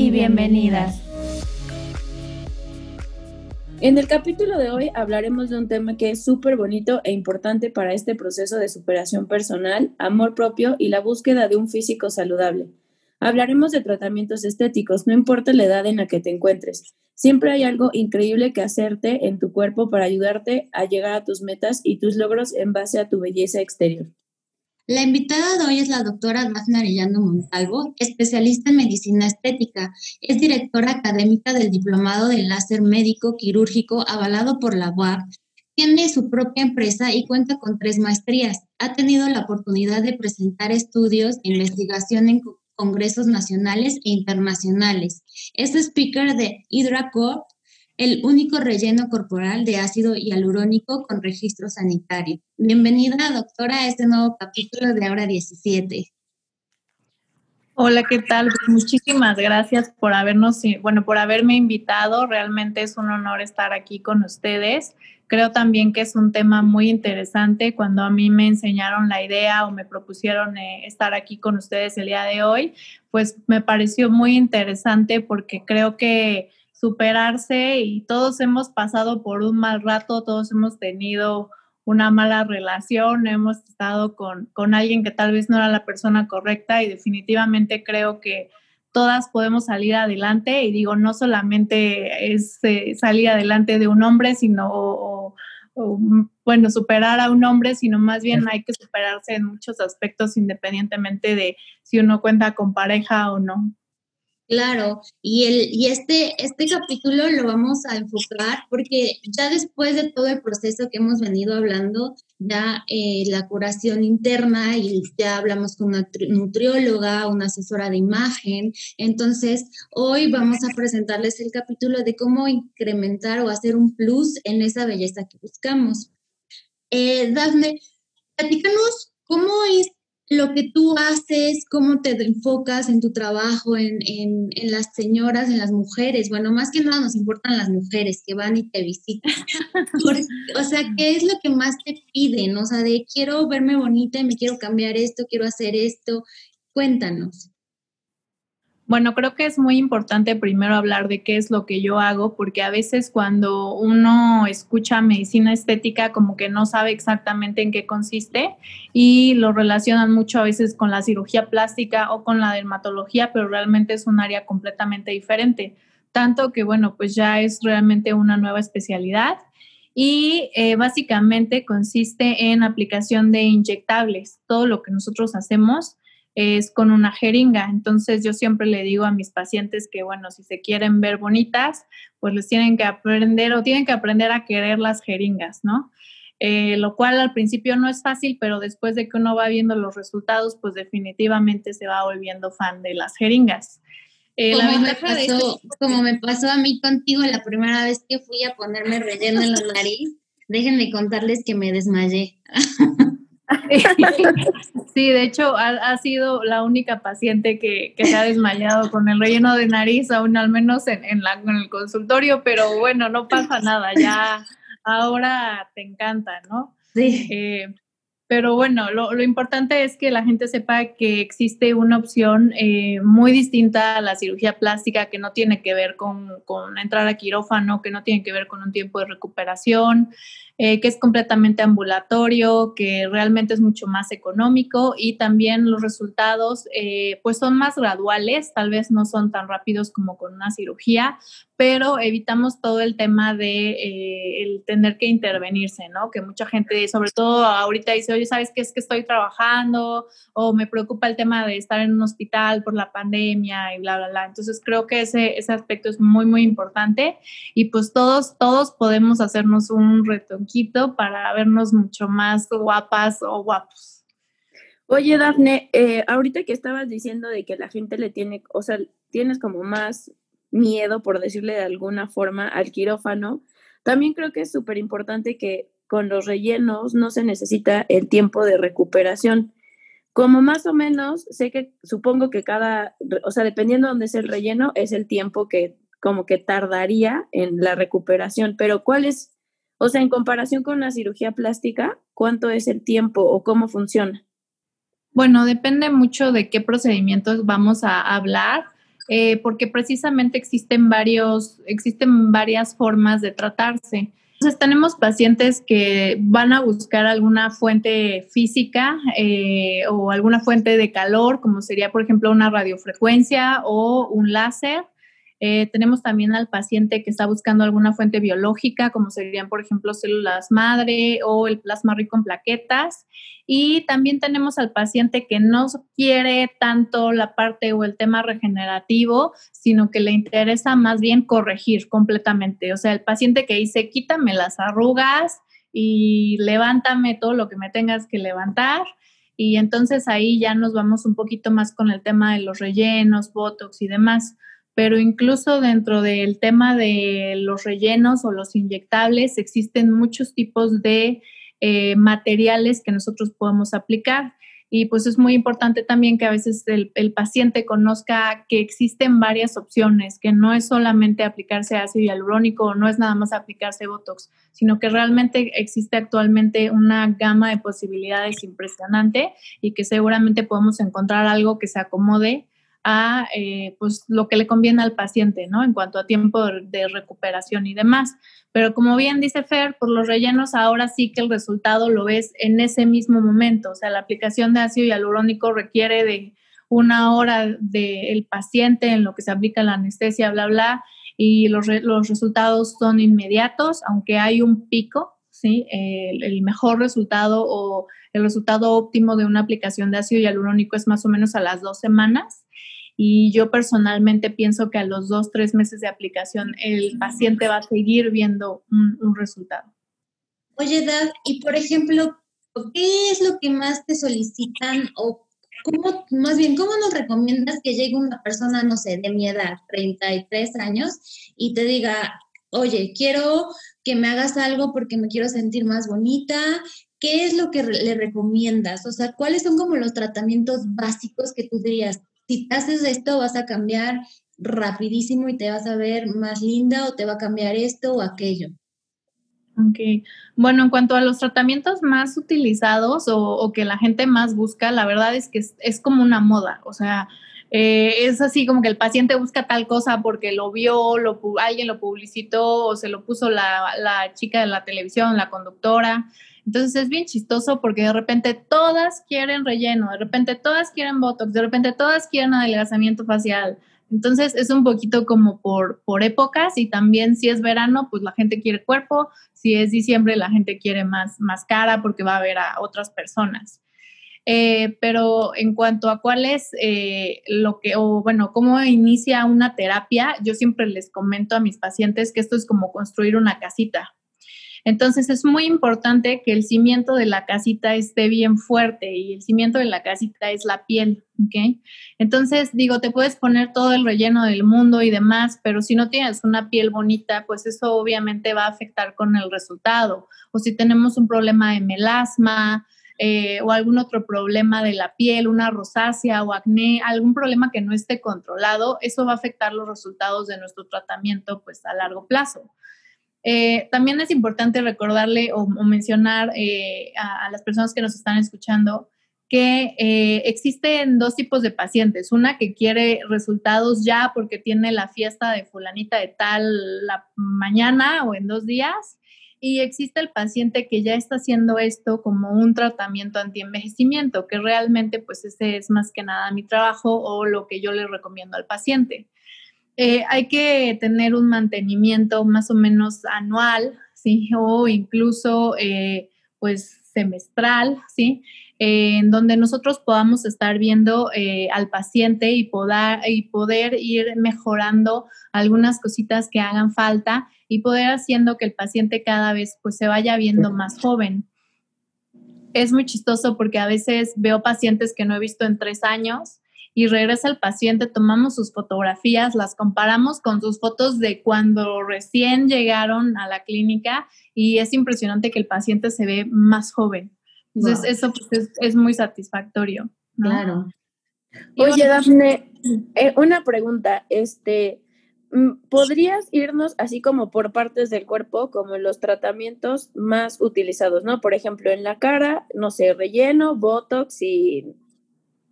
y bienvenidas. En el capítulo de hoy hablaremos de un tema que es súper bonito e importante para este proceso de superación personal, amor propio y la búsqueda de un físico saludable. Hablaremos de tratamientos estéticos, no importa la edad en la que te encuentres. Siempre hay algo increíble que hacerte en tu cuerpo para ayudarte a llegar a tus metas y tus logros en base a tu belleza exterior. La invitada de hoy es la doctora Dafne Arellano Montalvo, especialista en medicina estética. Es directora académica del Diplomado de Láser Médico Quirúrgico avalado por la UAP. Tiene su propia empresa y cuenta con tres maestrías. Ha tenido la oportunidad de presentar estudios e investigación en congresos nacionales e internacionales. Es speaker de HydraCorp, el único relleno corporal de ácido hialurónico con registro sanitario. Bienvenida, doctora, a este nuevo capítulo de Ahora 17. Hola, ¿qué tal? Pues muchísimas gracias por habernos, bueno, por haberme invitado. Realmente es un honor estar aquí con ustedes. Creo también que es un tema muy interesante. Cuando a mí me enseñaron la idea o me propusieron eh, estar aquí con ustedes el día de hoy, pues me pareció muy interesante porque creo que superarse y todos hemos pasado por un mal rato, todos hemos tenido una mala relación, hemos estado con, con alguien que tal vez no era la persona correcta y definitivamente creo que todas podemos salir adelante y digo, no solamente es eh, salir adelante de un hombre, sino, bueno, superar a un hombre, sino más bien hay que superarse en muchos aspectos independientemente de si uno cuenta con pareja o no. Claro, y, el, y este, este capítulo lo vamos a enfocar porque ya después de todo el proceso que hemos venido hablando, ya eh, la curación interna y ya hablamos con una nutrióloga, una asesora de imagen, entonces hoy vamos a presentarles el capítulo de cómo incrementar o hacer un plus en esa belleza que buscamos. Eh, Dafne, platícanos cómo es lo que tú haces, cómo te enfocas en tu trabajo, en, las señoras, en las mujeres. Bueno, más que nada nos importan las mujeres que van y te visitan. o sea, ¿qué es lo que más te piden? O sea, de quiero verme bonita, me quiero cambiar esto, quiero hacer esto. Cuéntanos. Bueno, creo que es muy importante primero hablar de qué es lo que yo hago, porque a veces cuando uno escucha medicina estética como que no sabe exactamente en qué consiste y lo relacionan mucho a veces con la cirugía plástica o con la dermatología, pero realmente es un área completamente diferente. Tanto que, bueno, pues ya es realmente una nueva especialidad y eh, básicamente consiste en aplicación de inyectables. Todo lo que nosotros hacemos es con una jeringa. Entonces yo siempre le digo a mis pacientes que, bueno, si se quieren ver bonitas, pues les tienen que aprender o tienen que aprender a querer las jeringas, ¿no? Eh, lo cual al principio no es fácil, pero después de que uno va viendo los resultados, pues definitivamente se va volviendo fan de las jeringas. Eh, como, me pasó, como me pasó a mí contigo la primera vez que fui a ponerme relleno en la nariz, déjenme contarles que me desmayé. Sí, de hecho, ha, sido la única paciente que, se ha desmayado con el relleno de nariz, aún al menos en, en, la, en el consultorio, pero bueno, no pasa nada, ya ahora te encanta, ¿no? Sí. Eh, pero bueno, lo, lo, importante es que la gente sepa que existe una opción eh, muy distinta a la cirugía plástica que no tiene que ver con, con, entrar a quirófano, que no tiene que ver con un tiempo de recuperación, eh, que es completamente ambulatorio, que realmente es mucho más económico y también los resultados eh, pues son más graduales, tal vez no son tan rápidos como con una cirugía, pero evitamos todo el tema de eh, el tener que intervenirse, ¿no? Que mucha gente, sobre todo ahorita dice, oye, ¿sabes qué es que estoy trabajando? O me preocupa el tema de estar en un hospital por la pandemia y bla, bla, bla. Entonces creo que ese, ese aspecto es muy, muy importante y pues todos, todos podemos hacernos un reto para vernos mucho más guapas o guapos. Oye, Dafne, eh, ahorita que estabas diciendo de que la gente le tiene, o sea, tienes como más miedo, por decirle de alguna forma, al quirófano, también creo que es súper importante que con los rellenos no se necesita el tiempo de recuperación. Como más o menos, sé que supongo que cada, o sea, dependiendo de dónde es el relleno, es el tiempo que como que tardaría en la recuperación, pero ¿cuál es, o sea, en comparación con una cirugía plástica, cuánto es el tiempo o cómo funciona? Bueno, depende mucho de qué procedimientos vamos a hablar, eh, porque precisamente existen varios, existen varias formas de tratarse. Entonces tenemos pacientes que van a buscar alguna fuente física eh, o alguna fuente de calor, como sería por ejemplo una radiofrecuencia o un láser. Eh, tenemos también al paciente que está buscando alguna fuente biológica, como serían, por ejemplo, células madre o el plasma rico en plaquetas. Y también tenemos al paciente que no quiere tanto la parte o el tema regenerativo, sino que le interesa más bien corregir completamente. O sea, el paciente que dice, quítame las arrugas y levántame todo lo que me tengas que levantar. Y entonces ahí ya nos vamos un poquito más con el tema de los rellenos, botox y demás pero incluso dentro del tema de los rellenos o los inyectables existen muchos tipos de eh, materiales que nosotros podemos aplicar. Y pues es muy importante también que a veces el, paciente conozca que existen varias opciones, que no es solamente aplicarse ácido hialurónico, no es nada más aplicarse Botox, sino que realmente existe actualmente una gama de posibilidades impresionante y que seguramente podemos encontrar algo que se acomode a eh, pues lo que le conviene al paciente, ¿no? En cuanto a tiempo de recuperación y demás. Pero como bien dice Fer, por los rellenos ahora sí que el resultado lo ves en ese mismo momento. O sea, la aplicación de ácido hialurónico requiere de una hora del paciente en lo que se aplica la anestesia, bla, bla, y los, los resultados son inmediatos, aunque hay un pico, ¿sí? El, el, mejor resultado o el resultado óptimo de una aplicación de ácido hialurónico es más o menos a las dos semanas y yo personalmente pienso que a los dos, tres meses de aplicación el paciente va a seguir viendo un, resultado. Oye, Dad, y por ejemplo, ¿qué es lo que más te solicitan o cómo, más bien, cómo nos recomiendas que llegue una persona, no sé, de mi edad, 33 años, y te diga, oye, quiero que me hagas algo porque me quiero sentir más bonita? ¿Qué es lo que le recomiendas? O sea, ¿cuáles son como los tratamientos básicos que tú dirías? Si haces esto vas a cambiar rapidísimo y te vas a ver más linda o te va a cambiar esto o aquello. Ok, bueno, en cuanto a los tratamientos más utilizados o, que la gente más busca, la verdad es que es, como una moda, o sea, eh, es así como que el paciente busca tal cosa porque lo vio, lo, alguien lo publicitó o se lo puso la, la chica de la televisión, la conductora. Entonces es bien chistoso porque de repente todas quieren relleno, de repente todas quieren Botox, de repente todas quieren adelgazamiento facial. Entonces es un poquito como por, por épocas y también si es verano, pues la gente quiere cuerpo, si es diciembre la gente quiere más, más cara porque va a ver a otras personas. Eh, pero en cuanto a cuál es eh, lo que, o bueno, cómo inicia una terapia, yo siempre les comento a mis pacientes que esto es como construir una casita. Entonces es muy importante que el cimiento de la casita esté bien fuerte y el cimiento de la casita es la piel, ¿ok? Entonces digo, te puedes poner todo el relleno del mundo y demás, pero si no tienes una piel bonita, pues eso obviamente va a afectar con el resultado. O si tenemos un problema de melasma, eh, o algún otro problema de la piel, una rosácea o acné, algún problema que no esté controlado, eso va a afectar los resultados de nuestro tratamiento pues a largo plazo. Eh, también es importante recordarle o, mencionar eh, a, las personas que nos están escuchando que eh, existen dos tipos de pacientes. Una que quiere resultados ya porque tiene la fiesta de fulanita de tal la mañana o en dos días. Y existe el paciente que ya está haciendo esto como un tratamiento anti-envejecimiento, que realmente pues ese es más que nada mi trabajo o lo que yo le recomiendo al paciente. Eh, hay que tener un mantenimiento más o menos anual, ¿sí? O incluso, eh, pues, semestral, ¿sí? Eh, en donde nosotros podamos estar viendo al paciente y poder, y poder ir mejorando algunas cositas que hagan falta y poder haciendo que el paciente cada vez pues se vaya viendo más joven. es muy chistoso porque a veces veo pacientes que no he visto en tres años y regresa el paciente, tomamos sus fotografías, las comparamos con sus fotos de cuando recién llegaron a la clínica y es impresionante que el paciente se ve más joven. Entonces, eso pues, es, muy satisfactorio. Claro. Oye, Dafne, eh, una pregunta, este, mm, ¿podrías irnos así como por partes del cuerpo, como los tratamientos más utilizados, ¿no? Por ejemplo, en la cara, no sé, relleno, botox y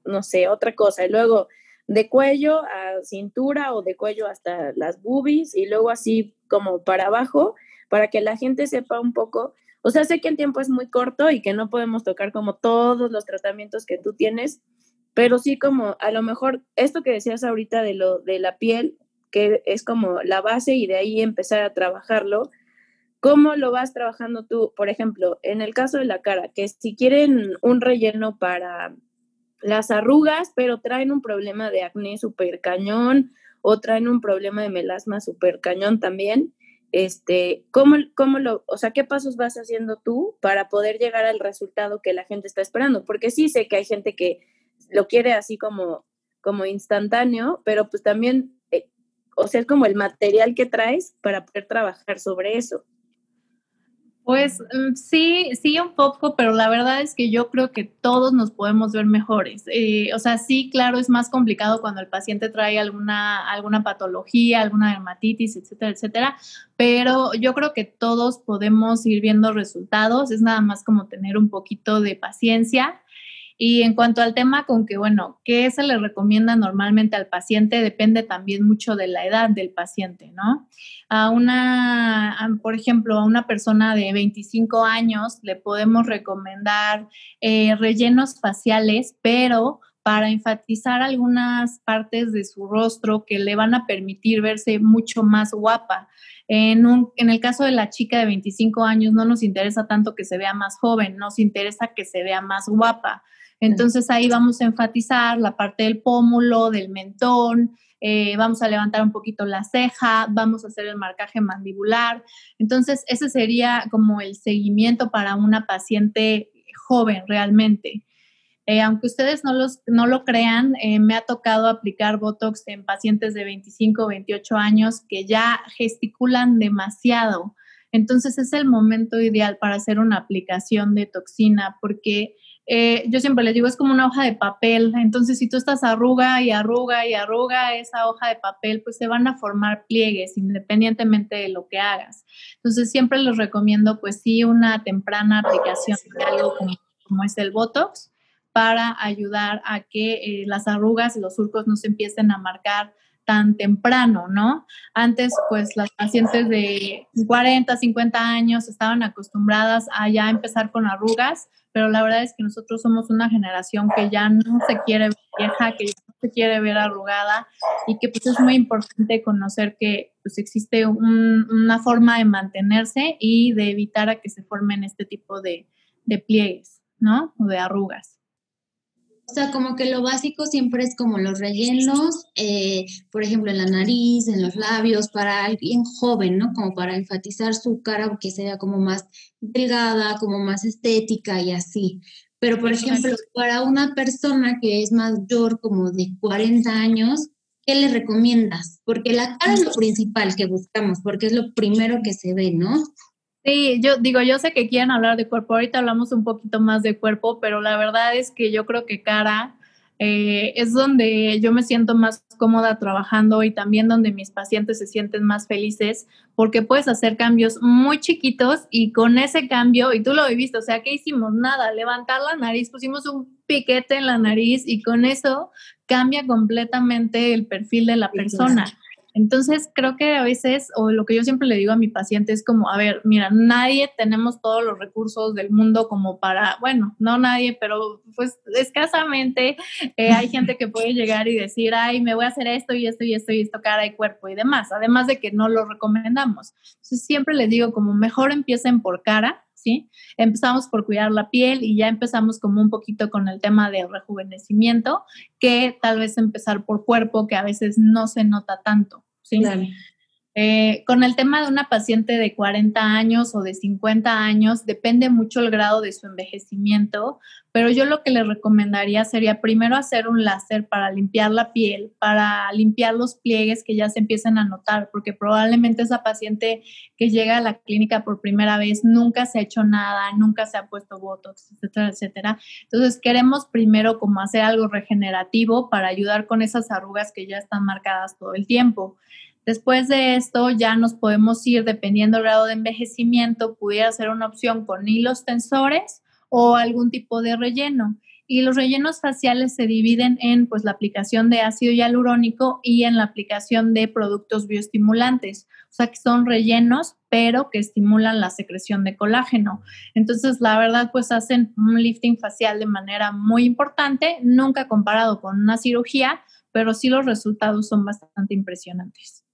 no sé, otra cosa. Y luego de cuello a cintura o de cuello hasta las boobies y luego así como para abajo, para que la gente sepa un poco. O sea, sé que el tiempo es muy corto y que no podemos tocar como todos los tratamientos que tú tienes, pero sí como a lo mejor esto que decías ahorita de lo de la piel, que es como la base y de ahí empezar a trabajarlo. ¿Cómo lo vas trabajando tú? Por ejemplo, en el caso de la cara, que si quieren un relleno para las arrugas, pero traen un problema de acné súper cañón o traen un problema de melasma súper cañón también. Este, ¿cómo, ¿cómo, lo, o sea, qué pasos vas haciendo tú para poder llegar al resultado que la gente está esperando? Porque sí sé que hay gente que lo quiere así como, como instantáneo, pero pues también, eh, o sea, es como el material que traes para poder trabajar sobre eso. Pues mm, sí, sí un poco, pero la verdad es que yo creo que todos nos podemos ver mejores. Eh, o sea, sí, claro, es más complicado cuando el paciente trae alguna, alguna patología, alguna dermatitis, etcétera, etcétera, pero yo creo que todos podemos ir viendo resultados. Es nada más como tener un poquito de paciencia y en cuanto al tema con que, bueno, ¿qué se le recomienda normalmente al paciente? Depende también mucho de la edad del paciente, ¿no? A una, por ejemplo, a una persona de 25 años le podemos recomendar eh, rellenos faciales, pero para enfatizar algunas partes de su rostro que le van a permitir verse mucho más guapa. En, un, en, el caso de la chica de 25 años no nos interesa tanto que se vea más joven, nos interesa que se vea más guapa. Entonces ahí vamos a enfatizar la parte del pómulo, del mentón, eh, vamos a levantar un poquito la ceja, vamos a hacer el marcaje mandibular. Entonces ese sería como el seguimiento para una paciente joven realmente. Eh, aunque ustedes no, los, no lo crean, eh, me ha tocado aplicar Botox en pacientes de 25 o 28 años que ya gesticulan demasiado. Entonces es el momento ideal para hacer una aplicación de toxina porque eh, yo siempre les digo, es como una hoja de papel. Entonces, si tú estás arruga y arruga y arruga esa hoja de papel, pues se van a formar pliegues independientemente de lo que hagas. Entonces, siempre les recomiendo, pues sí, una temprana aplicación de algo como, es el Botox para ayudar a que eh, las arrugas y los surcos no se empiecen a marcar tan temprano, ¿no? Antes, pues las pacientes de 40, 50 años estaban acostumbradas a ya empezar con arrugas, pero la verdad es que nosotros somos una generación que ya no se quiere ver vieja, que ya no se quiere ver arrugada y que pues es muy importante conocer que pues existe una forma de mantenerse y de evitar a que se formen este tipo de, de pliegues, ¿no? O de arrugas. O sea, como que lo básico siempre es como los rellenos, eh, por ejemplo, en la nariz, en los labios, para alguien joven, ¿no? Como para enfatizar su cara, que sea como más delgada, como más estética y así. Pero, por ejemplo, para una persona que es mayor, como de 40 años, ¿qué le recomiendas? Porque la cara es lo principal que buscamos, porque es lo primero que se ve, ¿no? Sí, yo digo, yo sé que quieren hablar de cuerpo, ahorita hablamos un poquito más de cuerpo, pero la verdad es que yo creo que cara eh, es donde yo me siento más cómoda trabajando y también donde mis pacientes se sienten más felices porque puedes hacer cambios muy chiquitos y con ese cambio, y tú lo viste, o sea, ¿qué hicimos? Nada, levantar la nariz, pusimos un piquete en la nariz y con eso cambia completamente el perfil de la persona. Entonces, creo que a veces, o lo que yo siempre le digo a mi paciente es como, a ver, mira, nadie tenemos todos los recursos del mundo como para, bueno, no nadie, pero pues escasamente eh, hay gente que puede llegar y decir, ay, me voy a hacer esto y esto y esto y esto, cara y cuerpo y demás, además de que no lo recomendamos. Entonces, siempre les digo, como mejor empiecen por cara, ¿sí? Empezamos por cuidar la piel y ya empezamos como un poquito con el tema del rejuvenecimiento, que tal vez empezar por cuerpo, que a veces no se nota tanto. ¿Sí? Eh, con el tema de una paciente de 40 años o de 50 años, depende mucho el grado de su envejecimiento, pero yo lo que le recomendaría sería primero hacer un láser para limpiar la piel, para limpiar los pliegues que ya se empiezan a notar, porque probablemente esa paciente que llega a la clínica por primera vez nunca se ha hecho nada, nunca se ha puesto botox, etcétera, etcétera. Entonces queremos primero como hacer algo regenerativo para ayudar con esas arrugas que ya están marcadas todo el tiempo. Después de esto ya nos podemos ir, dependiendo del grado de envejecimiento, pudiera ser una opción con hilos tensores o algún tipo de relleno. Y los rellenos faciales se dividen en pues, la aplicación de ácido hialurónico y en la aplicación de productos bioestimulantes. O sea, que son rellenos, pero que estimulan la secreción de colágeno. Entonces, la verdad, pues hacen un lifting facial de manera muy importante, nunca comparado con una cirugía, pero sí los resultados son bastante impresionantes.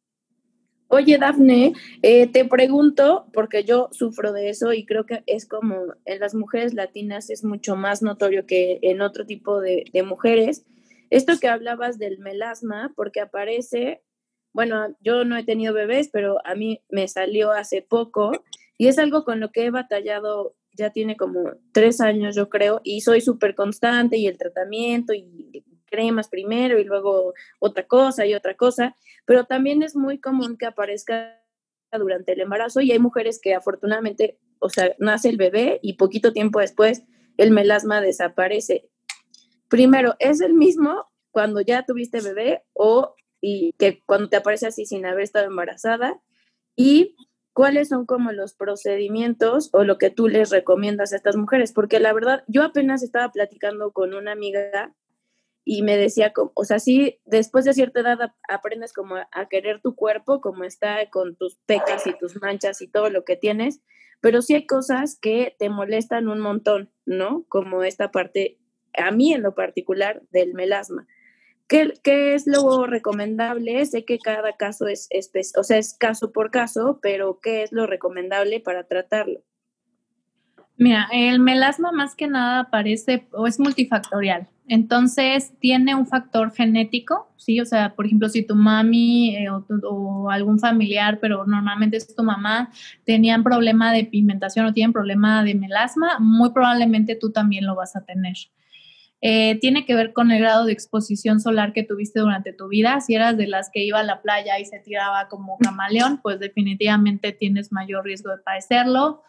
Oye, Dafne, eh, te pregunto, porque yo sufro de eso y creo que es como en las mujeres latinas es mucho más notorio que en otro tipo de, mujeres. Esto que hablabas del melasma, porque aparece, bueno, yo no he tenido bebés, pero a mí me salió hace poco y es algo con lo que he batallado ya tiene como tres años, yo creo, y soy súper constante y el tratamiento y cremas primero y luego otra cosa y otra cosa, pero también es muy común que aparezca durante el embarazo y hay mujeres que afortunadamente, o sea, nace el bebé y poquito tiempo después el melasma desaparece. Primero, ¿es el mismo cuando ya tuviste bebé o y que cuando te aparece así sin haber estado embarazada? Y cuáles son como los procedimientos o lo que tú les recomiendas a estas mujeres, porque la verdad, yo apenas estaba platicando con una amiga y me decía, o sea, sí, después de cierta edad aprendes como a, querer tu cuerpo, como está con tus pecas y tus manchas y todo lo que tienes, pero sí hay cosas que te molestan un montón, ¿no? Como esta parte, a mí en lo particular, del melasma. ¿Qué, qué es lo recomendable? Sé que cada caso es, o sea, es caso por caso, pero ¿qué es lo recomendable para tratarlo? Mira, el melasma más que nada aparece o es multifactorial. Entonces, tiene un factor genético, ¿sí? O sea, por ejemplo, si tu mami eh, o, algún familiar, pero normalmente es tu mamá, tenían problema de pigmentación o tienen problema de melasma, muy probablemente tú también lo vas a tener. Eh, tiene que ver con el grado de exposición solar que tuviste durante tu vida. Si eras de las que iba a la playa y se tiraba como camaleón, pues definitivamente tienes mayor riesgo de padecerlo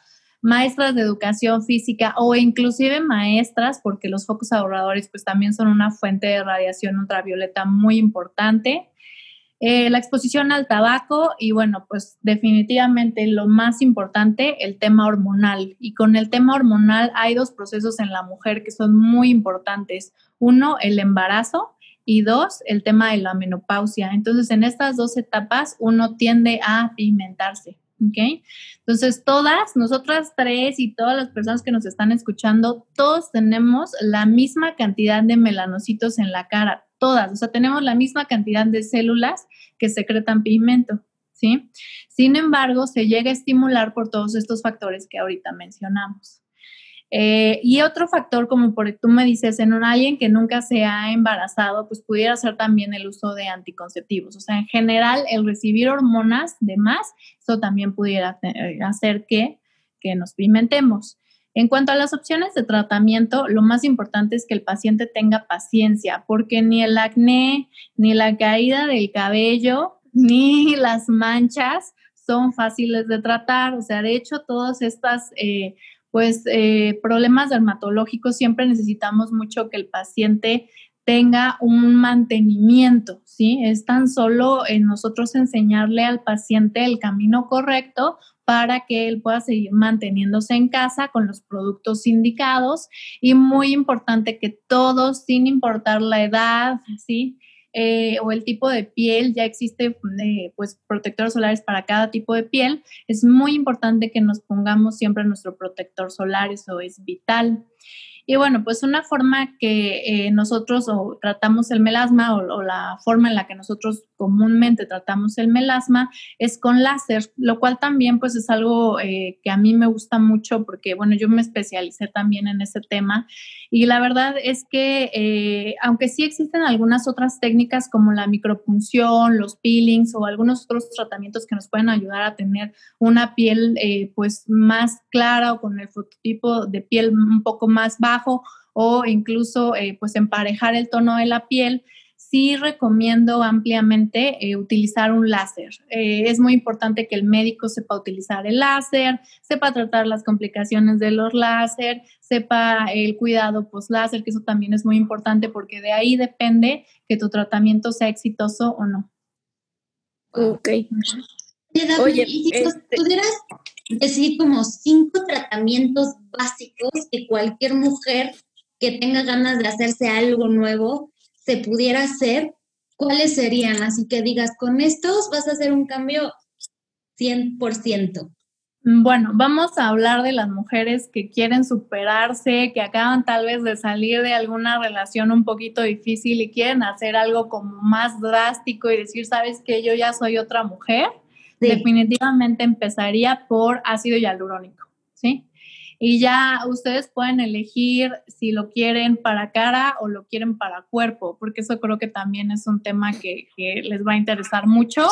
maestras de educación física o inclusive maestras, porque los focos ahorradores pues también son una fuente de radiación ultravioleta muy importante. Eh, la exposición al tabaco y bueno, pues definitivamente lo más importante, el tema hormonal. Y con el tema hormonal hay dos procesos en la mujer que son muy importantes. Uno, el embarazo y dos, el tema de la menopausia. Entonces, en estas dos etapas uno tiende a pigmentarse. ¿Ok? Entonces, todas, nosotras tres y todas las personas que nos están escuchando, todos tenemos la misma cantidad de melanocitos en la cara, todas, o sea, tenemos la misma cantidad de células que secretan pigmento, ¿sí? Sin embargo, se llega a estimular por todos estos factores que ahorita mencionamos. Eh, y otro factor, como por tú me dices, en un alguien que nunca se ha embarazado, pues pudiera ser también el uso de anticonceptivos. O sea, en general, el recibir hormonas de más, eso también pudiera eh, hacer que, que nos pimentemos. En cuanto a las opciones de tratamiento, lo más importante es que el paciente tenga paciencia, porque ni el acné, ni la caída del cabello, ni las manchas son fáciles de tratar. O sea, de hecho, todas estas eh, pues eh, problemas dermatológicos siempre necesitamos mucho que el paciente tenga un mantenimiento, ¿sí? Es tan solo en nosotros enseñarle al paciente el camino correcto para que él pueda seguir manteniéndose en casa con los productos indicados y muy importante que todos, sin importar la edad, ¿sí? Eh, o el tipo de piel, ya existe eh, pues protectores solares para cada tipo de piel, es muy importante que nos pongamos siempre nuestro protector solar, eso es vital. Y bueno, pues una forma que eh, nosotros o tratamos el melasma o, la forma en la que nosotros comúnmente tratamos el melasma es con láser, lo cual también pues es algo eh, que a mí me gusta mucho porque bueno, yo me especialicé también en ese tema. Y la verdad es que eh, aunque sí existen algunas otras técnicas como la micropunción, los peelings o algunos otros tratamientos que nos pueden ayudar a tener una piel pues más clara o con el fototipo de piel un poco más bajo, o incluso eh, pues emparejar el tono de la piel, sí recomiendo ampliamente eh, utilizar un láser. Eh, es muy importante que el médico sepa utilizar el láser, sepa tratar las complicaciones de los láser, sepa el cuidado post-láser, que eso también es muy importante porque de ahí depende que tu tratamiento sea exitoso o no. Ok. Oye, este ¿pudieras decir como cinco tratamientos básicos que cualquier mujer que tenga ganas de hacerse algo nuevo se pudiera hacer, ¿cuáles serían? Así que digas, con estos vas a hacer un cambio 100%. Bueno, vamos a hablar de las mujeres que quieren superarse, que acaban tal vez de salir de alguna relación un poquito difícil y quieren hacer algo como más drástico y decir, sabes que yo ya soy otra mujer definitivamente empezaría por ácido hialurónico, ¿sí? Y ya ustedes pueden elegir si lo quieren para cara o lo quieren para cuerpo, porque eso creo que también es un tema que, que les va a interesar mucho.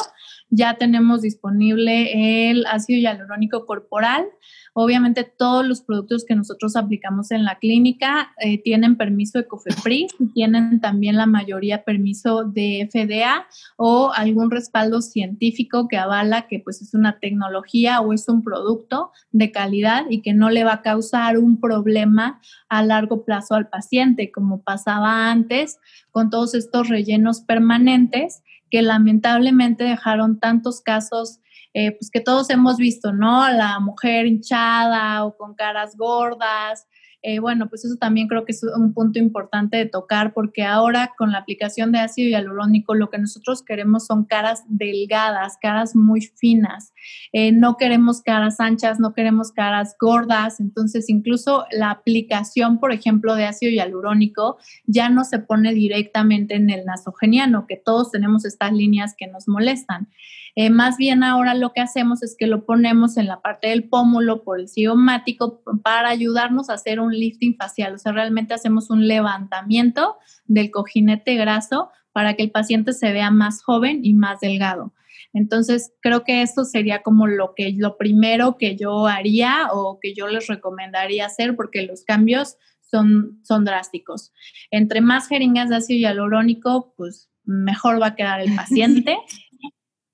Ya tenemos disponible el ácido hialurónico corporal. Obviamente todos los productos que nosotros aplicamos en la clínica eh, tienen permiso de COFEPRIS y tienen también la mayoría permiso de FDA o algún respaldo científico que avala que pues es una tecnología o es un producto de calidad y que no le va a causar un problema a largo plazo al paciente, como pasaba antes con todos estos rellenos permanentes que lamentablemente dejaron tantos casos eh, pues que todos hemos visto, ¿no? La mujer hinchada o con caras gordas. Eh, bueno, pues eso también creo que es un punto importante de tocar porque ahora con la aplicación de ácido hialurónico lo que nosotros queremos son caras delgadas, caras muy finas. Eh, no queremos caras anchas, no queremos caras gordas. Entonces, incluso la aplicación, por ejemplo, de ácido hialurónico ya no se pone directamente en el nasogeniano, que todos tenemos estas líneas que nos molestan. Eh, más bien ahora lo que hacemos es que lo ponemos en la parte del pómulo por el cigomático para ayudarnos a hacer un lifting facial. O sea, realmente hacemos un levantamiento del cojinete graso para que el paciente se vea más joven y más delgado. Entonces, creo que esto sería como lo que lo primero que yo haría o que yo les recomendaría hacer porque los cambios son, son drásticos. Entre más jeringas de ácido hialurónico, pues mejor va a quedar el paciente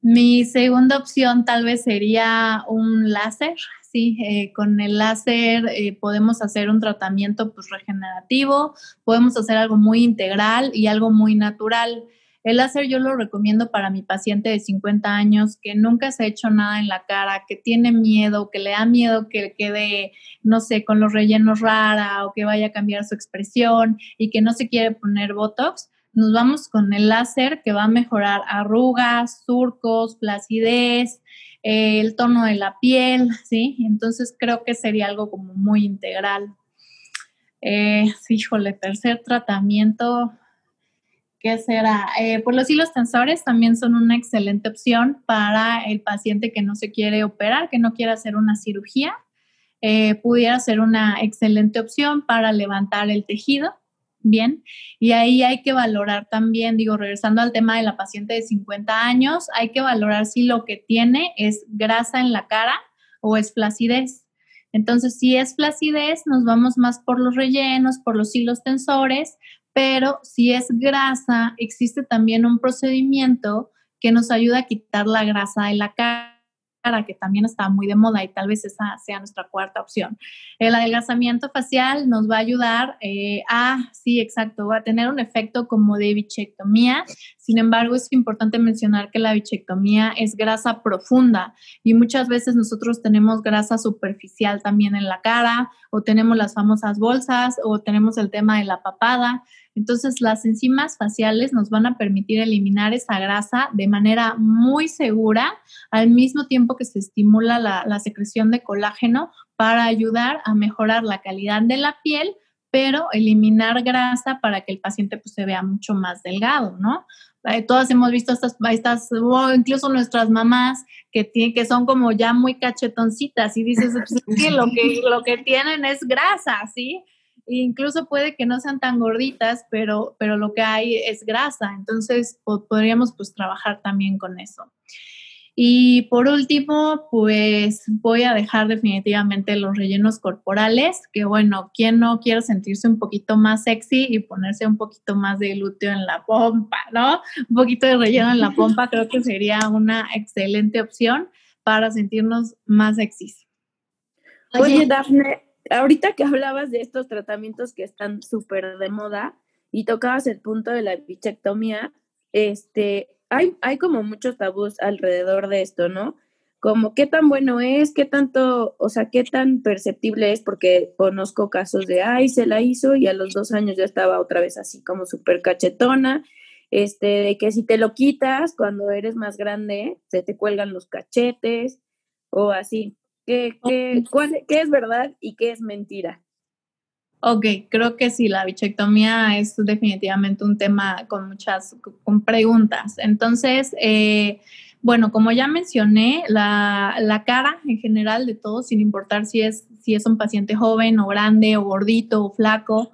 Mi segunda opción tal vez sería un láser. Sí, eh, con el láser eh, podemos hacer un tratamiento pues, regenerativo, podemos hacer algo muy integral y algo muy natural. El láser yo lo recomiendo para mi paciente de 50 años que nunca se ha hecho nada en la cara, que tiene miedo, que le da miedo que quede, no sé, con los rellenos rara o que vaya a cambiar su expresión y que no se quiere poner Botox nos vamos con el láser que va a mejorar arrugas, surcos, flacidez, eh, el tono de la piel, ¿sí? Entonces creo que sería algo como muy integral. Eh, híjole, tercer tratamiento, ¿qué será? Eh, pues los hilos tensores también son una excelente opción para el paciente que no se quiere operar, que no quiere hacer una cirugía. pudiera ser una excelente opción para levantar el tejido bien. Y ahí hay que valorar también, digo, regresando al tema de la paciente de 50 años, hay que valorar si lo que tiene es grasa en la cara o es flacidez. Entonces, si es flacidez, nos vamos más por los rellenos, por los hilos tensores, pero si es grasa, existe también un procedimiento que nos ayuda a quitar la grasa de la cara que también está muy de moda y tal vez esa sea nuestra cuarta opción. El adelgazamiento facial nos va a ayudar eh, a, sí, exacto, va a tener un efecto como de bichectomía. Sin embargo, es importante mencionar que la bichectomía es grasa profunda y muchas veces nosotros tenemos grasa superficial también en la cara o tenemos las famosas bolsas o tenemos el tema de la papada. Entonces, las enzimas faciales nos van a permitir eliminar esa grasa de manera muy segura, al mismo tiempo que se estimula la, secreción de colágeno para ayudar a mejorar la calidad de la piel, pero eliminar grasa para que el paciente pues, se vea mucho más delgado, ¿no? Eh, todas hemos visto estas, estas o incluso nuestras mamás que, tienen, que son como ya muy cachetoncitas y dices, pues, que lo que lo que tienen es grasa, ¿sí? Incluso puede que no sean tan gorditas, pero, pero lo que hay es grasa, entonces podríamos pues trabajar también con eso. Y por último, pues voy a dejar definitivamente los rellenos corporales, que bueno, ¿quién no quiere sentirse un poquito más sexy y ponerse un poquito más de glúteo en la pompa, ¿no? Un poquito de relleno en la pompa creo que sería una excelente opción para sentirnos más sexys. Oye, Dafne, ahorita que hablabas de estos tratamientos que están súper de moda y tocabas el punto de la bichectomía, este, hay, hay como muchos tabús alrededor de esto, ¿no? Como qué tan bueno es, qué tanto, o sea, qué tan perceptible es, porque conozco casos de, ay, se la hizo y a los dos años ya estaba otra vez así como súper cachetona, este, de que si te lo quitas cuando eres más grande, se te cuelgan los cachetes o así. ¿Qué, qué, qué es verdad y qué es mentira? Ok, creo que sí, la bichectomía es definitivamente un tema con muchas con preguntas. Entonces, eh, bueno, como ya mencioné, la, la, cara en general de todos, sin importar si es, si es un paciente joven o grande o gordito o flaco,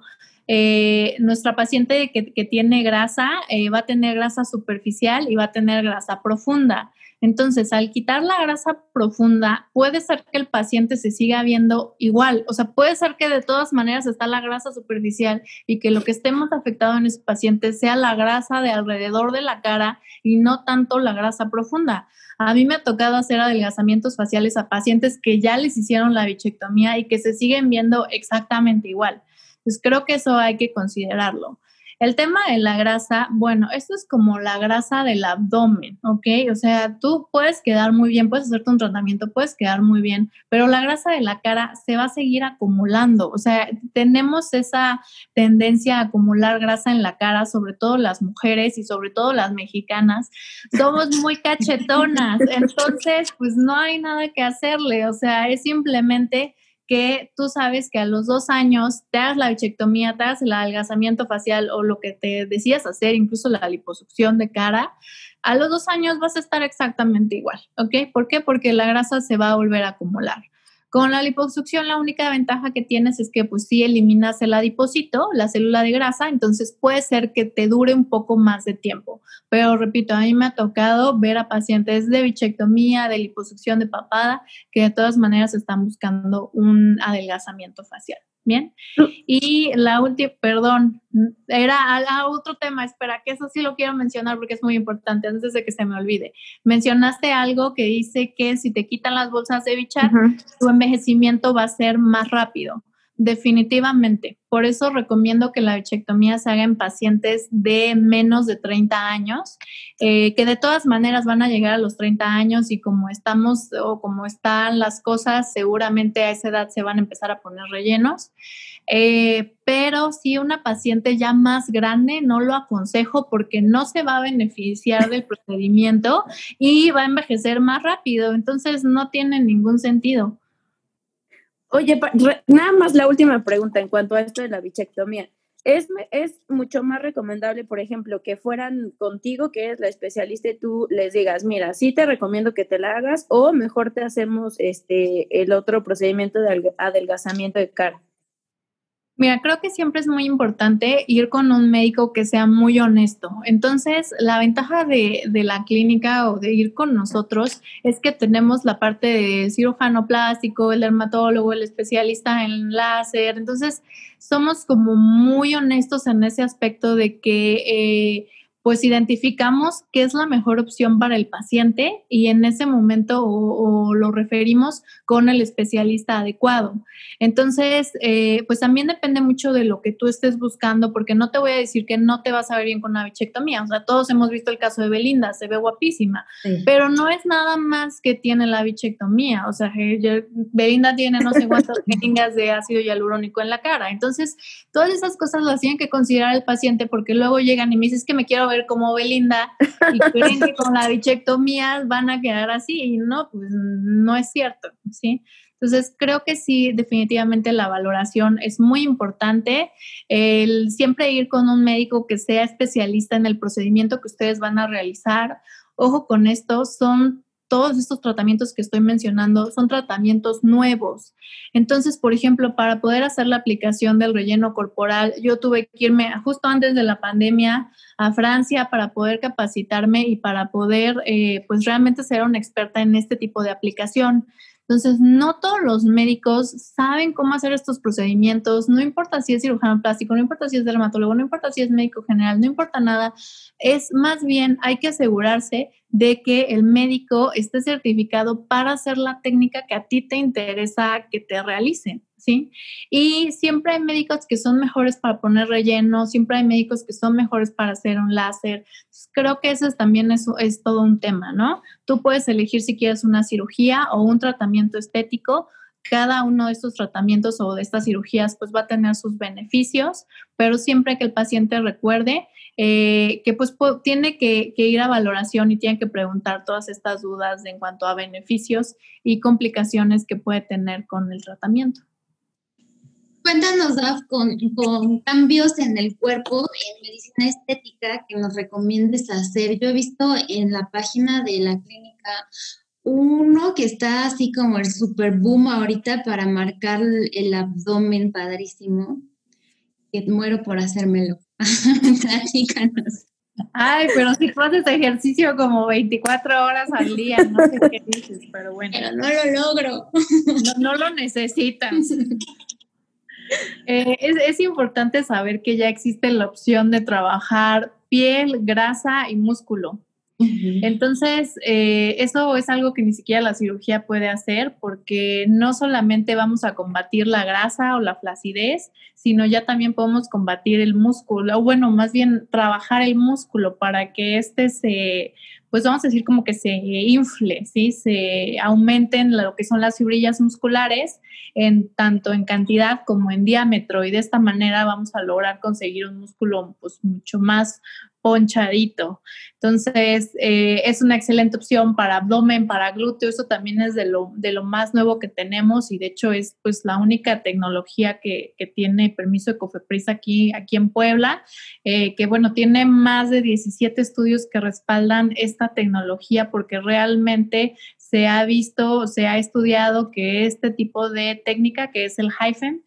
eh, nuestra paciente que, que tiene grasa eh, va a tener grasa superficial y va a tener grasa profunda. Entonces, al quitar la grasa profunda, puede ser que el paciente se siga viendo igual. O sea, puede ser que de todas maneras está la grasa superficial y que lo que estemos afectado en ese paciente sea la grasa de alrededor de la cara y no tanto la grasa profunda. A mí me ha tocado hacer adelgazamientos faciales a pacientes que ya les hicieron la bichectomía y que se siguen viendo exactamente igual. Pues creo que eso hay que considerarlo. El tema de la grasa, bueno, esto es como la grasa del abdomen, ¿ok? O sea, tú puedes quedar muy bien, puedes hacerte un tratamiento, puedes quedar muy bien, pero la grasa de la cara se va a seguir acumulando. O sea, tenemos esa tendencia a acumular grasa en la cara, sobre todo las mujeres y sobre todo las mexicanas. Somos muy cachetonas, entonces, pues no hay nada que hacerle. O sea, es simplemente que tú sabes que a los dos años te hagas la bichectomía, te hagas el adelgazamiento facial o lo que te decías hacer, incluso la liposucción de cara, a los dos años vas a estar exactamente igual, ¿ok? ¿Por qué? Porque la grasa se va a volver a acumular. Con la liposucción la única ventaja que tienes es que pues sí eliminas el adipocito, la célula de grasa, entonces puede ser que te dure un poco más de tiempo. Pero repito, a mí me ha tocado ver a pacientes de bichectomía, de liposucción de papada, que de todas maneras están buscando un adelgazamiento facial. Bien. Mm. Y la última, perdón, era a, otro tema, espera, que eso sí lo quiero mencionar porque es muy importante antes de que se me olvide. Mencionaste algo que dice que si te quitan las bolsas de bichar, tu envejecimiento va a ser más rápido. Definitivamente. Por eso recomiendo que la bichectomía se haga en pacientes de menos de 30 años, eh, que de todas maneras van a llegar a los 30 años y como estamos o como están las cosas, seguramente a esa edad se van a empezar a poner rellenos. Eh, pero si una paciente ya más grande, no lo aconsejo porque no se va a beneficiar del procedimiento y va a envejecer más rápido. Entonces no tiene ningún sentido. Oye, nada más la última pregunta en cuanto a esto de la bichectomía. ¿Es, ¿Es mucho más recomendable, por ejemplo, que fueran contigo, que eres la especialista, y tú les digas, mira, sí te recomiendo que te la hagas, o mejor te hacemos este el otro procedimiento de adelgazamiento de cara? Mira, creo que siempre es muy importante ir con un médico que sea muy honesto. Entonces, la ventaja de, de, la clínica o de ir con nosotros es que tenemos la parte de cirujano plástico, el dermatólogo, el especialista en láser. Entonces, somos como muy honestos en ese aspecto de que... Eh, pues identificamos qué es la mejor opción para el paciente y en ese momento o, lo referimos con el especialista adecuado. Entonces, eh, pues también depende mucho de lo que tú estés buscando, porque no te voy a decir que no te vas a ver bien con una bichectomía. O sea, todos hemos visto el caso de Belinda, se ve guapísima, pero no es nada más que tiene la bichectomía. O sea, Belinda tiene no sé cuántas jeringas de ácido hialurónico en la cara. Entonces, todas esas cosas las tienen que considerar el paciente porque luego llegan y me dices que me quiero ver como Belinda y creen que con la bichectomía van a quedar así y no, pues no es cierto, ¿sí? Entonces, creo que sí, definitivamente la valoración es muy importante. El siempre ir con un médico que sea especialista en el procedimiento que ustedes van a realizar. Ojo con esto, son todos estos tratamientos que estoy mencionando son tratamientos nuevos. Entonces, por ejemplo, para poder hacer la aplicación del relleno corporal, yo tuve que irme justo antes de la pandemia a Francia para poder capacitarme y para poder, eh, pues realmente ser una experta en este tipo de aplicación. Entonces, no todos los médicos saben cómo hacer estos procedimientos, no importa si es cirujano plástico, no importa si es dermatólogo, no importa si es médico general, no importa nada, es más bien hay que asegurarse de que el médico esté certificado para hacer la técnica que a ti te interesa que te realicen. ¿sí? Y siempre hay médicos que son mejores para poner relleno, siempre hay médicos que son mejores para hacer un láser. creo que eso también es, es todo un tema, ¿no? Tú puedes elegir si quieres una cirugía o un tratamiento estético, cada uno de estos tratamientos o de estas cirugías pues va a tener sus beneficios, pero siempre que el paciente recuerde eh, que pues tiene que, que, ir a valoración y tiene que preguntar todas estas dudas en cuanto a beneficios y complicaciones que puede tener con el tratamiento. Cuéntanos, Daf, con, con, cambios en el cuerpo, en medicina estética, que nos recomiendes hacer. Yo he visto en la página de la clínica uno que está así como el super boom ahorita para marcar el abdomen padrísimo, que muero por hacérmelo. Platícanos. Ay, pero si tú haces ejercicio como 24 horas al día, no sé qué dices, pero bueno. Pero no lo logro. No, no lo necesitas. Eh, es, importante saber que ya existe la opción de trabajar piel, grasa y músculo. Entonces, eh, eso es algo que ni siquiera la cirugía puede hacer porque no solamente vamos a combatir la grasa o la flacidez, sino ya también podemos combatir el músculo, o bueno, más bien trabajar el músculo para que éste se, pues vamos a decir como que se infle, ¿sí? Se aumenten lo que son las fibrillas musculares en tanto en cantidad como en diámetro y de esta manera vamos a lograr conseguir un músculo pues mucho más ponchadito. Entonces, eh, es una excelente opción para abdomen, para glúteo, eso también es de lo, de lo más nuevo que tenemos y de hecho es pues la única tecnología que, tiene permiso de Cofepris aquí, aquí en Puebla, eh, que bueno, tiene más de 17 estudios que respaldan esta tecnología porque realmente se ha visto, se ha estudiado que este tipo de técnica, que es el hyphen,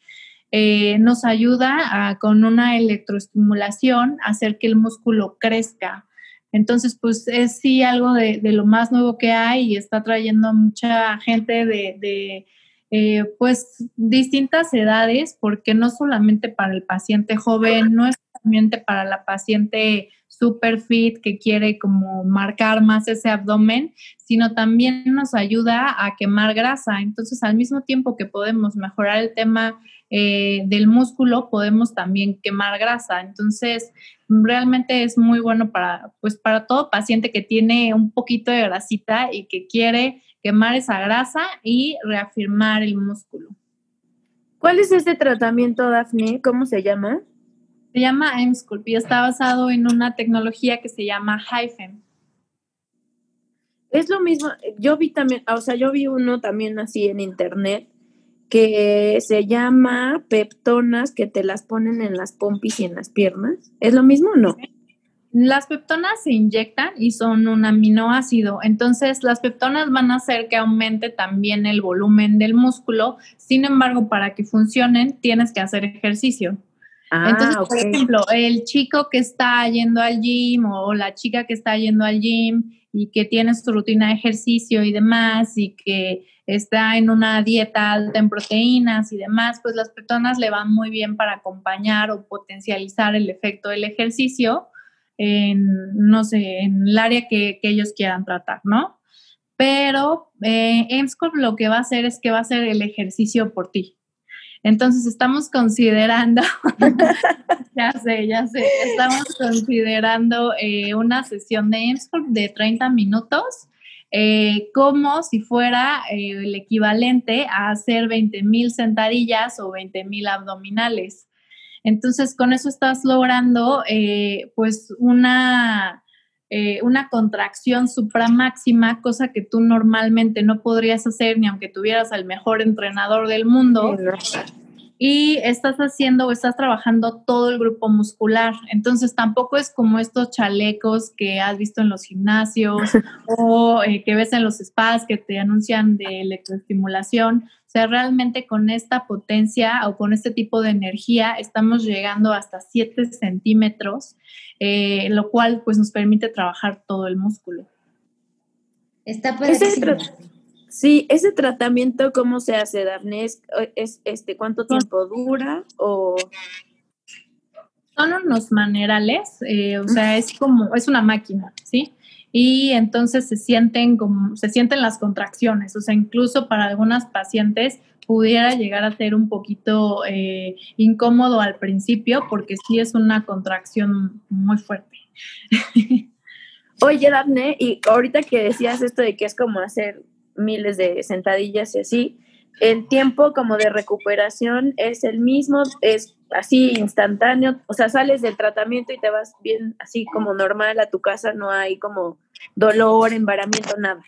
eh, nos ayuda con una electroestimulación a hacer que el músculo crezca. Entonces, pues es sí algo de, lo más nuevo que hay y está trayendo mucha gente de, eh, pues distintas edades, porque no solamente para el paciente joven, no es solamente para la paciente super fit que quiere como marcar más ese abdomen, sino también nos ayuda a quemar grasa. Entonces, al mismo tiempo que podemos mejorar el tema eh, del músculo, podemos también quemar grasa. Entonces, realmente es muy bueno para, pues, para todo paciente que tiene un poquito de grasita y que quiere quemar esa grasa y reafirmar el músculo. ¿Cuál es este tratamiento, Daphne? ¿Cómo se llama? Se llama M-Sculpt y está basado en una tecnología que se llama Hyphen. Es lo mismo, yo vi también, o sea, yo vi uno también así en internet que se llama peptonas que te las ponen en las pompis y en las piernas. ¿Es lo mismo o no? Las peptonas se inyectan y son un aminoácido, entonces las peptonas van a hacer que aumente también el volumen del músculo, sin embargo, para que funcionen tienes que hacer ejercicio. Ah, Entonces, por ejemplo, el chico que está yendo al gym o la chica que está yendo al gym y que tiene su rutina de ejercicio y demás y que está en una dieta alta en proteínas y demás, pues las personas le van muy bien para acompañar o potencializar el efecto del ejercicio en, no sé, en el área que, ellos quieran tratar, ¿no? Pero eh, lo que va a hacer es que va a hacer el ejercicio por ti. Entonces estamos considerando, ya sé, ya sé, estamos considerando eh, una sesión de EMSCORP de 30 minutos, eh, como si fuera eh, el equivalente a hacer 20 mil sentadillas o 20 mil abdominales. Entonces, con eso estás logrando, pues, una eh, una contracción supramáxima, cosa que tú normalmente no podrías hacer ni aunque tuvieras al mejor entrenador del mundo y estás haciendo o estás trabajando todo el grupo muscular. Entonces tampoco es como estos chalecos que has visto en los gimnasios o eh, que ves en los spas que te anuncian de electroestimulación. O sea, realmente con esta potencia o con este tipo de energía estamos llegando hasta 7 centímetros, eh, lo cual pues nos permite trabajar todo el músculo. Está Sí, ese tratamiento, ¿cómo se hace, Daphne? ¿Es, este, ¿Cuánto tiempo dura? O... Son unos manerales, eh, o sea, es como, es una máquina, ¿sí? Y entonces se sienten como, se sienten las contracciones, o sea, incluso para algunas pacientes pudiera llegar a ser un poquito eh, incómodo al principio porque sí es una contracción muy fuerte. Oye, Daphne, y ahorita que decías esto de que es como hacer miles de sentadillas y así, el tiempo como de recuperación es el mismo, es así instantáneo, o sea, sales del tratamiento y te vas bien así como normal a tu casa, no hay como dolor, embaramiento, nada.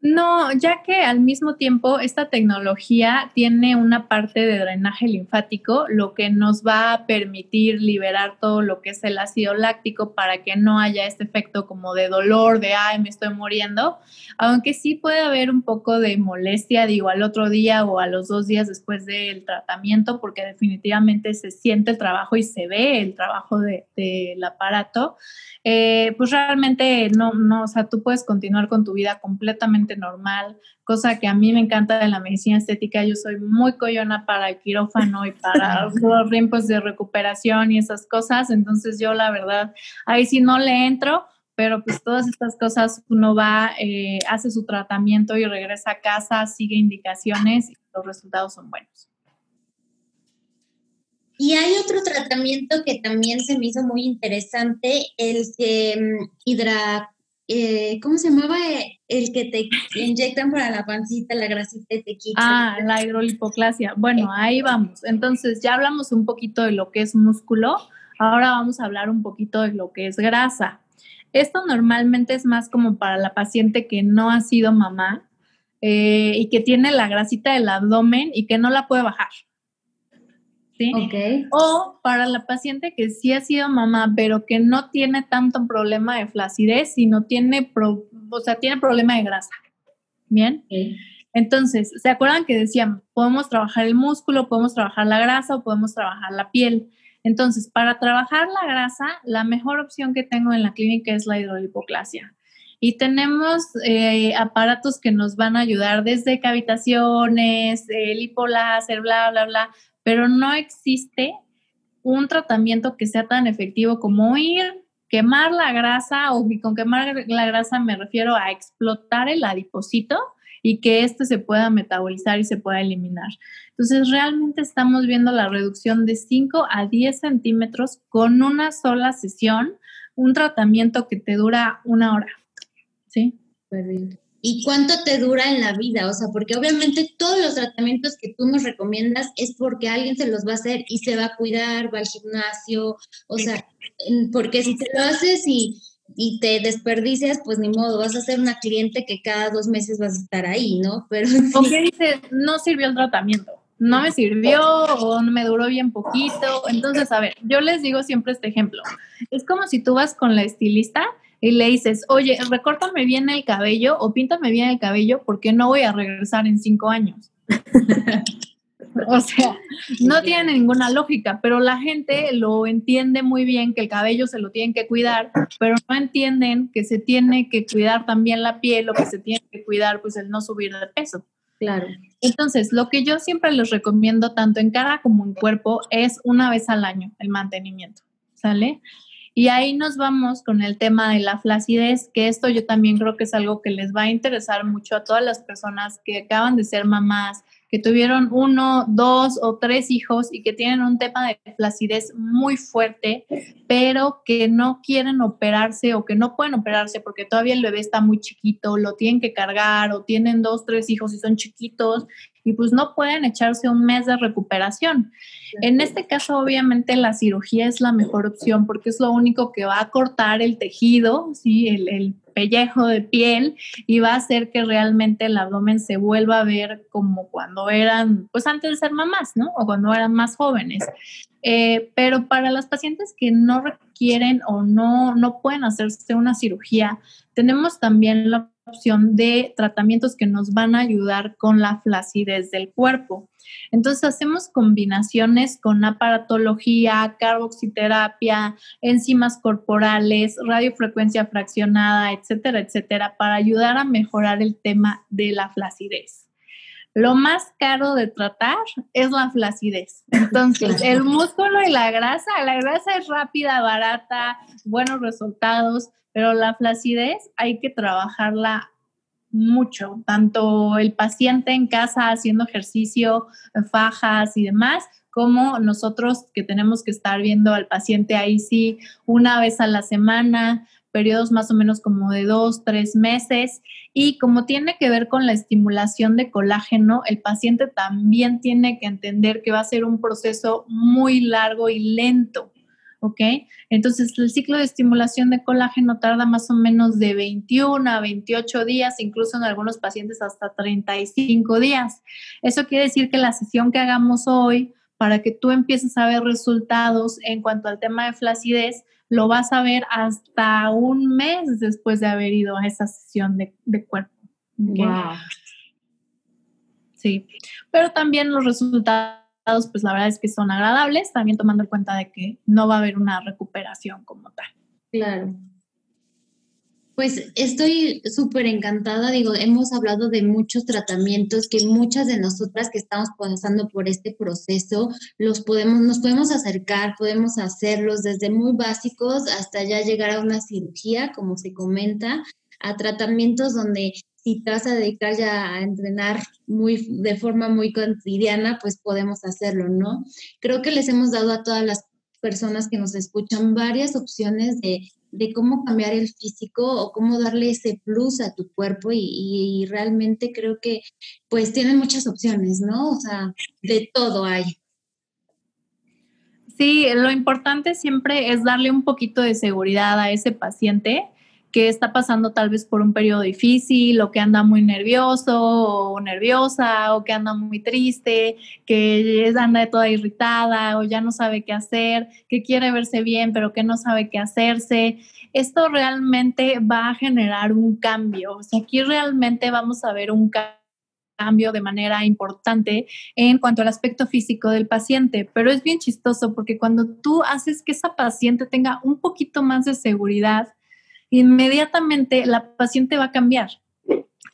No, ya que al mismo tiempo esta tecnología tiene una parte de drenaje linfático, lo que nos va a permitir liberar todo lo que es el ácido láctico para que no haya este efecto como de dolor, de, ay, me estoy muriendo, aunque sí puede haber un poco de molestia, digo, al otro día o a los dos días después del tratamiento, porque definitivamente se siente el trabajo y se ve el trabajo del aparato. Eh, pues realmente no, no, o sea, tú puedes continuar con tu vida completamente normal, cosa que a mí me encanta de la medicina estética. Yo soy muy coyona para el quirófano y para los tiempos de recuperación y esas cosas. Entonces yo la verdad, ahí sí no le entro, pero pues todas estas cosas uno va, eh, hace su tratamiento y regresa a casa, sigue indicaciones y los resultados son buenos. Y hay otro tratamiento que también se me hizo muy interesante, el que mm, hidra, eh, ¿cómo se llamaba? El que te inyectan para la pancita, la grasita te quita. Ah, la hidrolipoclasia. Bueno, ahí vamos. Entonces, ya hablamos un poquito de lo que es músculo, ahora vamos a hablar un poquito de lo que es grasa. Esto normalmente es más como para la paciente que no ha sido mamá eh, y que tiene la grasita del abdomen y que no la puede bajar. O para la paciente que sí ha sido mamá, pero que no tiene tanto problema de flacidez, sino tiene, o sea, tiene problema de grasa. Bien. Entonces, ¿se acuerdan que decían, podemos trabajar el músculo, podemos trabajar la grasa o podemos trabajar la piel? Entonces, para trabajar la grasa, la mejor opción que tengo en la clínica es la hidrolipoclasia. Y tenemos eh, aparatos que nos van a ayudar desde cavitaciones, el lipoláser, bla, bla, bla, pero no existe un tratamiento que sea tan efectivo como ir, quemar la grasa, o con quemar la grasa me refiero a explotar el adipocito y que éste se pueda metabolizar y se pueda eliminar. Entonces, realmente estamos viendo la reducción de 5 a 10 centímetros con una sola sesión, un tratamiento que te dura una hora. ¿Sí? ¿Y cuánto te dura en la vida? O sea, porque obviamente todos los tratamientos que tú nos recomiendas es porque alguien se los va a hacer y se va a cuidar, va al gimnasio, o sea, porque si te lo haces y, y te desperdicias, pues ni modo, vas a ser una cliente que cada dos meses vas a estar ahí, ¿no? Pero... ¿O qué dice? No sirvió el tratamiento no me sirvió o me duró bien poquito. Entonces, a ver, yo les digo siempre este ejemplo. Es como si tú vas con la estilista y le dices, oye, recórtame bien el cabello o píntame bien el cabello porque no voy a regresar en cinco años. o sea, no tiene ninguna lógica, pero la gente lo entiende muy bien que el cabello se lo tienen que cuidar, pero no entienden que se tiene que cuidar también la piel o que se tiene que cuidar pues el no subir de peso. Claro. Entonces, lo que yo siempre les recomiendo tanto en cara como en cuerpo es una vez al año el mantenimiento, ¿sale? Y ahí nos vamos con el tema de la flacidez, que esto yo también creo que es algo que les va a interesar mucho a todas las personas que acaban de ser mamás, que tuvieron uno, dos o tres hijos y que tienen un tema de flacidez muy fuerte, pero que no quieren operarse o que no pueden operarse porque todavía el bebé está muy chiquito, lo tienen que cargar o tienen dos, tres hijos y son chiquitos y pues no pueden echarse un mes de recuperación. En este caso, obviamente, la cirugía es la mejor opción porque es lo único que va a cortar el tejido, ¿sí? el, el pellejo de piel y va a hacer que realmente el abdomen se vuelva a ver como cuando eran, pues antes de ser mamás, ¿no? O cuando eran más jóvenes. Eh, pero para las pacientes que no requieren o no, no pueden hacerse una cirugía, tenemos también la opción de tratamientos que nos van a ayudar con la flacidez del cuerpo. Entonces hacemos combinaciones con aparatología, carboxiterapia, enzimas corporales, radiofrecuencia fraccionada, etcétera, etcétera, para ayudar a mejorar el tema de la flacidez. Lo más caro de tratar es la flacidez. Entonces, el músculo y la grasa, la grasa es rápida, barata, buenos resultados, pero la flacidez hay que trabajarla mucho, tanto el paciente en casa haciendo ejercicio, fajas y demás, como nosotros que tenemos que estar viendo al paciente ahí sí una vez a la semana, periodos más o menos como de dos, tres meses. Y como tiene que ver con la estimulación de colágeno, el paciente también tiene que entender que va a ser un proceso muy largo y lento. ¿Ok? Entonces, el ciclo de estimulación de colágeno tarda más o menos de 21 a 28 días, incluso en algunos pacientes hasta 35 días. Eso quiere decir que la sesión que hagamos hoy, para que tú empieces a ver resultados en cuanto al tema de flacidez, lo vas a ver hasta un mes después de haber ido a esa sesión de, cuerpo. Wow. Sí, pero también los resultados pues la verdad es que son agradables, también tomando en cuenta de que no va a haber una recuperación como tal. Claro. Pues estoy súper encantada, digo, hemos hablado de muchos tratamientos que muchas de nosotras que estamos pasando por este proceso, los podemos, nos podemos acercar, podemos hacerlos desde muy básicos hasta ya llegar a una cirugía, como se comenta, a tratamientos donde si vas a dedicar ya a entrenar muy, de forma muy cotidiana, pues podemos hacerlo, ¿no? Creo que les hemos dado a todas las personas que nos escuchan varias opciones de, cómo cambiar el físico o cómo darle ese plus a tu cuerpo y, y, realmente creo que pues tienen muchas opciones, ¿no? O sea, de todo hay. Sí, lo importante siempre es darle un poquito de seguridad a ese paciente que está pasando tal vez por un periodo difícil o que anda muy nervioso o nerviosa o que anda muy triste, que anda toda irritada o ya no sabe qué hacer, que quiere verse bien pero que no sabe qué hacerse. Esto realmente va a generar un cambio. O sea, aquí realmente vamos a ver un cambio de manera importante en cuanto al aspecto físico del paciente, pero es bien chistoso porque cuando tú haces que esa paciente tenga un poquito más de seguridad, inmediatamente la paciente va a cambiar.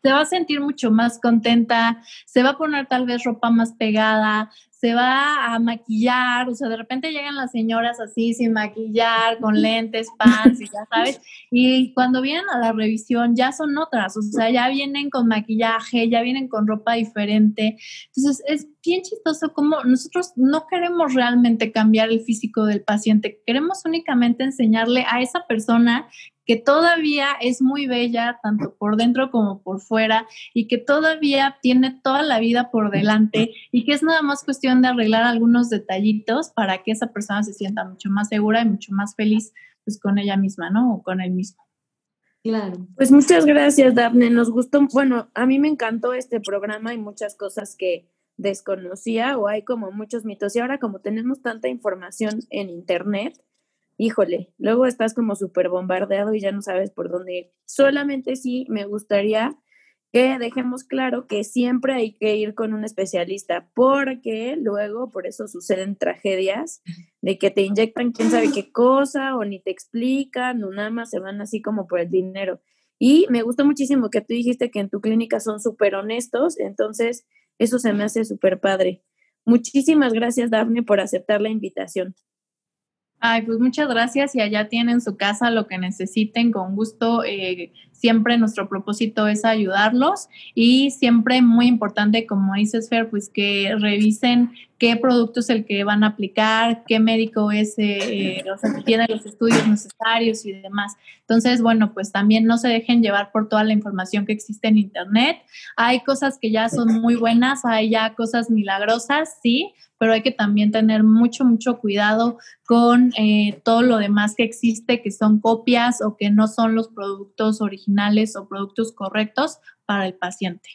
Se va a sentir mucho más contenta, se va a poner tal vez ropa más pegada, se va a maquillar, o sea, de repente llegan las señoras así sin maquillar, con lentes, pants, y ya sabes, y cuando vienen a la revisión ya son otras, o sea, ya vienen con maquillaje, ya vienen con ropa diferente. Entonces, es bien chistoso como nosotros no queremos realmente cambiar el físico del paciente, queremos únicamente enseñarle a esa persona que todavía es muy bella, tanto por dentro como por fuera, y que todavía tiene toda la vida por delante, y que es nada más cuestión de arreglar algunos detallitos para que esa persona se sienta mucho más segura y mucho más feliz pues, con ella misma, ¿no? O con él mismo. Claro. Pues muchas gracias, Daphne. Nos gustó, bueno, a mí me encantó este programa y muchas cosas que desconocía o hay como muchos mitos. Y ahora como tenemos tanta información en Internet, híjole, luego estás como súper bombardeado y ya no sabes por dónde ir. Solamente sí me gustaría que dejemos claro que siempre hay que ir con un especialista, porque luego por eso suceden tragedias de que te inyectan quién sabe qué cosa o ni te explican o nada más se van así como por el dinero. Y me gustó muchísimo que tú dijiste que en tu clínica son súper honestos, entonces eso se me hace súper padre. Muchísimas gracias, Daphne, por aceptar la invitación. Ay, pues muchas gracias y allá tienen su casa lo que necesiten con gusto. Eh, siempre nuestro propósito es ayudarlos y siempre muy importante, como dices Fer, pues que revisen qué producto es el que van a aplicar, qué médico es, eh, sea, tiene los estudios necesarios y demás. Entonces, bueno, pues también no se dejen llevar por toda la información que existe en Internet. Hay cosas que ya son muy buenas, hay ya cosas milagrosas, sí, pero hay que también tener mucho, mucho cuidado con eh, todo lo demás que existe, que son copias o que no son los productos originales o productos correctos para el paciente.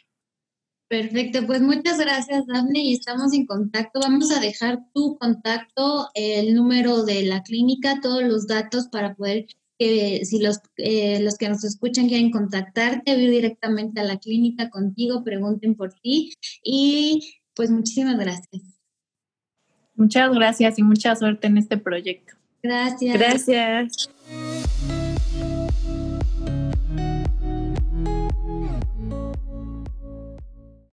Perfecto, pues muchas gracias, Daphne, y estamos en contacto. Vamos a dejar tu contacto, el número de la clínica, todos los datos para poder, eh, si los, eh, los que nos escuchan quieren contactarte, ir directamente a la clínica contigo, pregunten por ti. Y pues muchísimas gracias. Muchas gracias y mucha suerte en este proyecto. Gracias. Gracias.